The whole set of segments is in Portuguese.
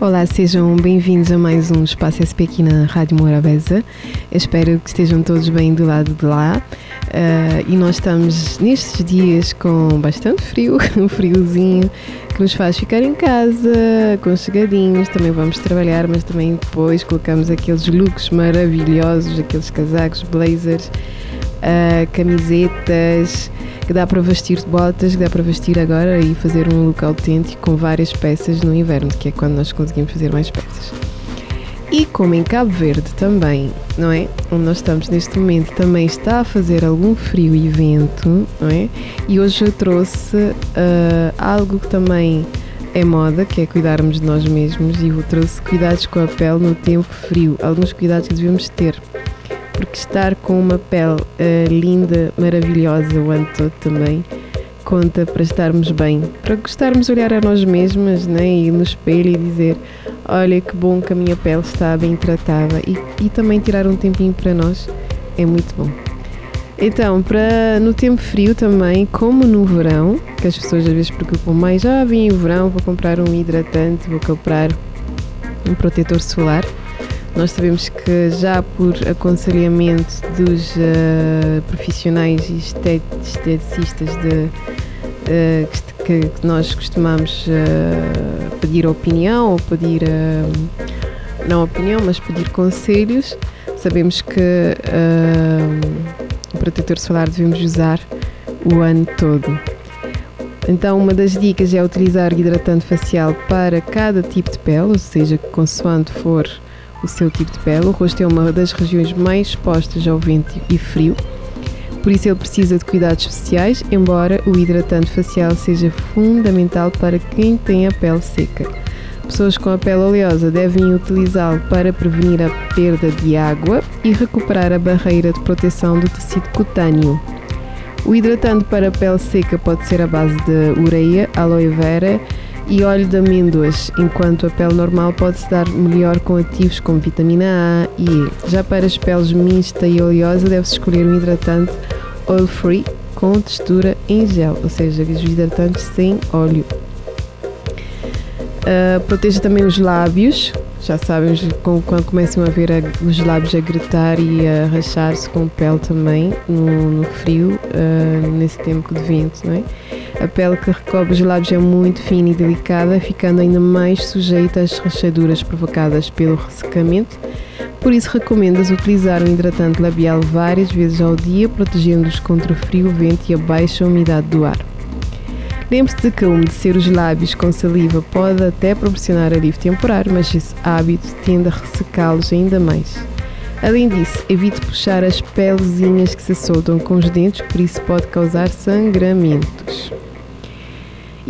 Olá, sejam bem-vindos a mais um Espaço SP aqui na Rádio Morabeza. espero que estejam todos bem do lado de lá. Uh, e nós estamos nestes dias com bastante frio, um friozinho que nos faz ficar em casa, com chegadinhos. Também vamos trabalhar, mas também depois colocamos aqueles looks maravilhosos, aqueles casacos, blazers, uh, camisetas que dá para vestir de botas, que dá para vestir agora e fazer um look autêntico com várias peças no inverno, que é quando nós conseguimos fazer mais peças. E como em Cabo Verde também, não é? Onde nós estamos neste momento, também está a fazer algum frio e vento, não é? E hoje eu trouxe uh, algo que também é moda, que é cuidarmos de nós mesmos, e eu trouxe cuidados com a pele no tempo frio, alguns cuidados que devemos ter porque estar com uma pele uh, linda, maravilhosa o ano todo também conta para estarmos bem, para gostarmos de olhar a nós mesmas né, e no espelho e dizer: Olha que bom que a minha pele está bem tratada, e, e também tirar um tempinho para nós é muito bom. Então, para no tempo frio também, como no verão, que as pessoas às vezes preocupam mais, ah, vem o verão, vou comprar um hidratante, vou comprar um protetor solar. Nós sabemos que já por aconselhamento dos uh, profissionais e esteticistas de, uh, que, que, nós costumamos uh, pedir opinião ou pedir, não opinião, mas pedir conselhos, sabemos que o protetor solar devemos usar o ano todo. Então, uma das dicas é utilizar hidratante facial para cada tipo de pele, ou seja, consoante for o seu tipo de pele. O rosto é uma das regiões mais expostas ao vento e frio, por isso ele precisa de cuidados especiais, embora o hidratante facial seja fundamental para quem tem a pele seca. Pessoas com a pele oleosa devem utilizá-lo para prevenir a perda de água e recuperar a barreira de proteção do tecido cutâneo. O hidratante para a pele seca pode ser a base de ureia, aloe vera e óleo de amêndoas, enquanto a pele normal pode-se dar melhor com ativos como vitamina A e E. Já para as peles mista e oleosa, deve-se escolher um hidratante oil-free com textura em gel, ou seja, os hidratantes sem óleo. Uh, proteja também os lábios, já sabem, quando começam a ver os lábios a gritar e a rachar-se com pele também no, no frio, uh, nesse tempo de vento, não é? A pele que recobre os lábios é muito fina e delicada, ficando ainda mais sujeita às rachaduras provocadas pelo ressecamento. Por isso, recomendas utilizar um hidratante labial várias vezes ao dia, protegendo-os contra o frio, vento e a baixa umidade do ar. Lembre-se de que umedecer os lábios com saliva pode até proporcionar alívio temporário, mas esse hábito tende a ressecá-los ainda mais. Além disso, evite puxar as pelezinhas que se soltam com os dentes, por isso pode causar sangramentos.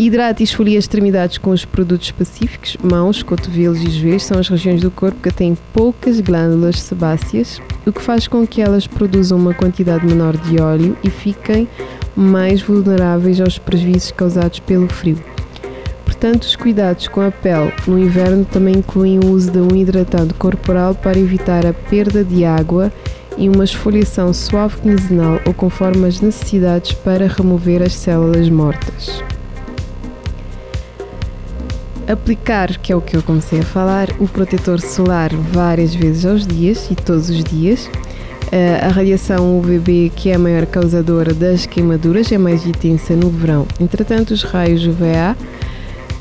Hidrate e esfolie as extremidades com os produtos específicos. Mãos, cotovelos e joelhos são as regiões do corpo que têm poucas glândulas sebáceas, o que faz com que elas produzam uma quantidade menor de óleo e fiquem mais vulneráveis aos prejuízos causados pelo frio. Portanto, os cuidados com a pele no inverno também incluem o uso de um hidratante corporal para evitar a perda de água e uma esfoliação suave quinzenal ou conforme as necessidades para remover as células mortas aplicar, que é o que eu comecei a falar, o protetor solar várias vezes aos dias e todos os dias. Uh, a radiação UVB, que é a maior causadora das queimaduras, é mais intensa no verão. Entretanto, os raios UVA,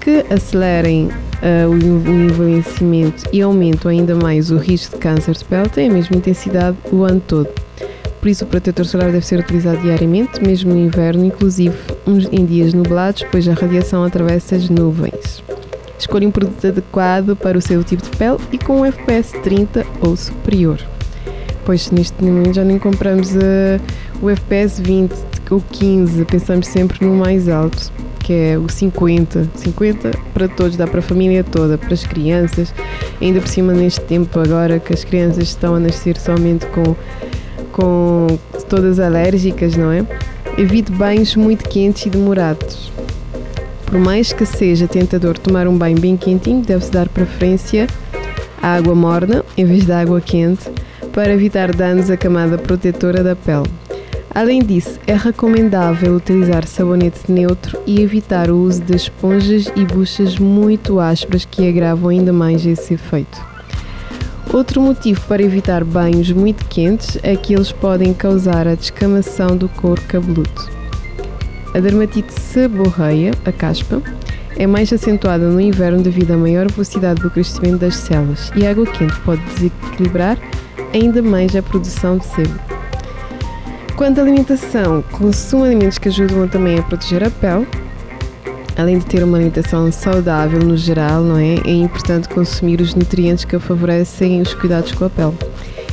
que acelerem uh, o envelhecimento e aumentam ainda mais o risco de câncer de pele, têm a mesma intensidade o ano todo. Por isso, o protetor solar deve ser utilizado diariamente, mesmo no inverno, inclusive em dias nublados, pois a radiação atravessa as nuvens. Escolha um produto adequado para o seu tipo de pele e com um FPS 30 ou superior. Pois neste momento já nem compramos uh, o FPS 20 ou 15, pensamos sempre no mais alto, que é o 50. 50 para todos, dá para a família toda, para as crianças, ainda por cima neste tempo agora que as crianças estão a nascer somente com, com todas alérgicas, não é? Evite banhos muito quentes e demorados Por mais que seja tentador tomar um banho bem quentinho, deve-se dar preferência à água morna em vez da água quente para evitar danos à camada protetora da pele. Além disso, é recomendável utilizar sabonete neutro e evitar o uso de esponjas e buchas muito ásperas que agravam ainda mais esse efeito. Outro motivo para evitar banhos muito quentes é que eles podem causar a descamação do couro cabeludo. A dermatite seborreia, a caspa, é mais acentuada no inverno devido à maior velocidade do crescimento das células e a água quente pode desequilibrar ainda mais a produção de sebo. Quanto à alimentação, consumo alimentos que ajudam também a proteger a pele. Além de ter uma alimentação saudável no geral, não é? É importante consumir os nutrientes que favorecem os cuidados com a pele.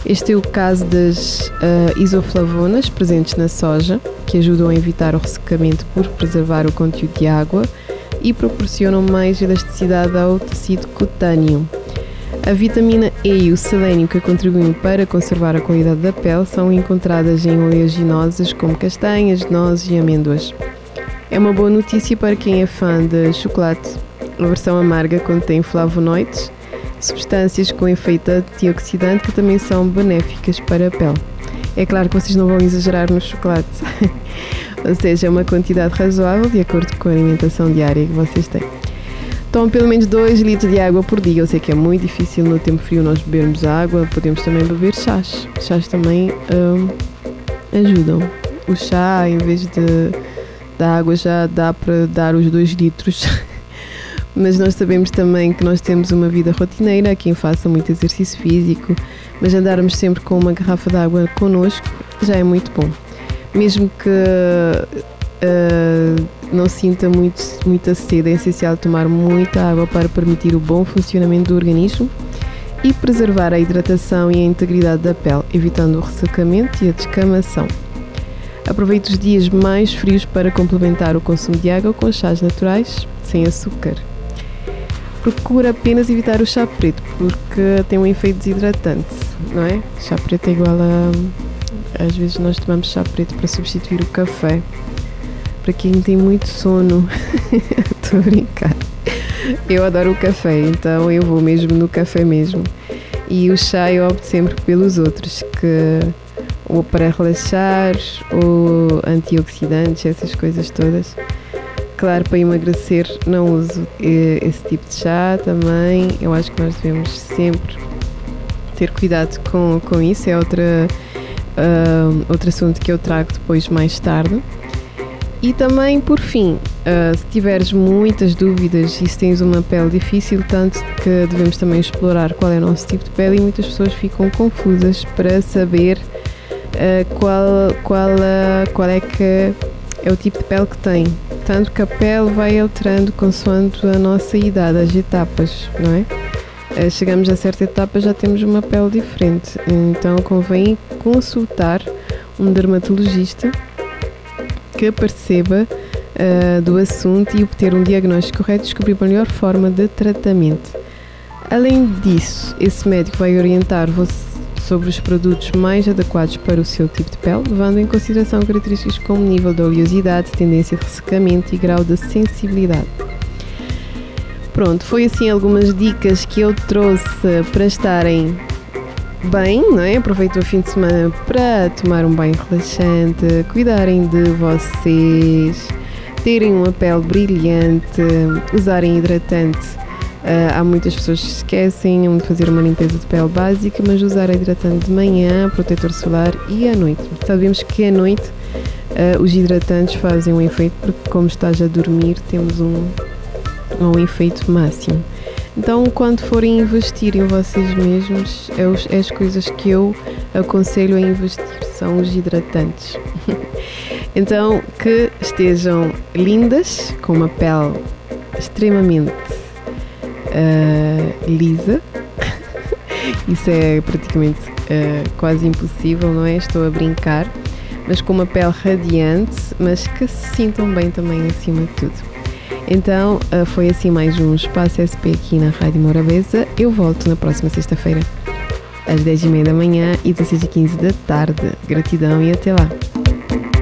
Este é o caso das uh, isoflavonas presentes na soja, que ajudam a evitar o ressecamento por preservar o conteúdo de água e proporcionam mais elasticidade ao tecido cutâneo. A vitamina E e o selênio que contribuem para conservar a qualidade da pele são encontradas em oleaginosas como castanhas, nozes e amêndoas. É uma boa notícia para quem é fã de chocolate. A versão amarga contém flavonoides, substâncias com efeito antioxidante que também são benéficas para a pele. É claro que vocês não vão exagerar no chocolate, ou seja, é uma quantidade razoável de acordo com a alimentação diária que vocês têm. Tomam pelo menos 2 litros de água por dia. Eu sei que é muito difícil no tempo frio nós bebermos água. Podemos também beber chás. Chás também hum, ajudam. O chá, em vez de da água, já dá para dar os 2 litros. mas nós sabemos também que nós temos uma vida rotineira, quem faça muito exercício físico, mas andarmos sempre com uma garrafa de água connosco já é muito bom. Mesmo que uh, não sinta muito, muita sede, é essencial tomar muita água para permitir o bom funcionamento do organismo e preservar a hidratação e a integridade da pele, evitando o ressecamento e a descamação. Aproveite os dias mais frios para complementar o consumo de água com chás naturais sem açúcar. Procura apenas evitar o chá preto, porque tem um efeito desidratante, não é? Chá preto é igual a. Às vezes nós tomamos chá preto para substituir o café para quem tem muito sono. Estou a brincar. Eu adoro o café, então eu vou mesmo no café mesmo. E o chá eu opto sempre pelos outros, que ou para relaxar, ou antioxidantes, essas coisas todas. Claro, para emagrecer não uso esse tipo de chá também. Eu acho que nós devemos sempre ter cuidado com, com isso. É outra, uh, outro assunto que eu trago depois mais tarde. E também, por fim, uh, se tiveres muitas dúvidas e se tens uma pele difícil, tanto que devemos também explorar qual é o nosso tipo de pele e muitas pessoas ficam confusas para saber uh, qual, qual, qual é que é o tipo de pele que tem. Tanto que a pele vai alterando consoante a nossa idade, as etapas, não é? chegamos a certa etapa já temos uma pele diferente, então convém consultar um dermatologista que perceba uh, do assunto e obter um diagnóstico correto e descobrir a melhor forma de tratamento. Além disso, esse médico vai orientar você sobre os produtos mais adequados para o seu tipo de pele, levando em consideração características como nível de oleosidade, tendência de ressecamento e grau de sensibilidade. Pronto, foi assim algumas dicas que eu trouxe para estarem bem, não é? Aproveitem o fim de semana para tomar um banho relaxante, cuidarem de vocês, terem uma pele brilhante, usarem hidratante. Uh, há muitas pessoas que esquecem de fazer uma limpeza de pele básica, mas usar hidratante de manhã, protetor solar e à noite. Sabemos que à noite uh, os hidratantes fazem um efeito, porque como estás a dormir, temos um, um efeito máximo. Então, quando forem investir em vocês mesmos, é, os, é as coisas que eu aconselho a investir, são os hidratantes. então, que estejam lindas, com uma pele extremamente uh, lisa. Isso é praticamente uh, quase impossível, não é? Estou a brincar. Mas com uma pele radiante, mas que se sintam bem também acima de tudo. Então uh, foi assim mais um Espaço SP aqui na Rádio Morabeza. Eu volto na próxima sexta-feira, às 10h30 da manhã e 16h15 da tarde. Gratidão e até lá.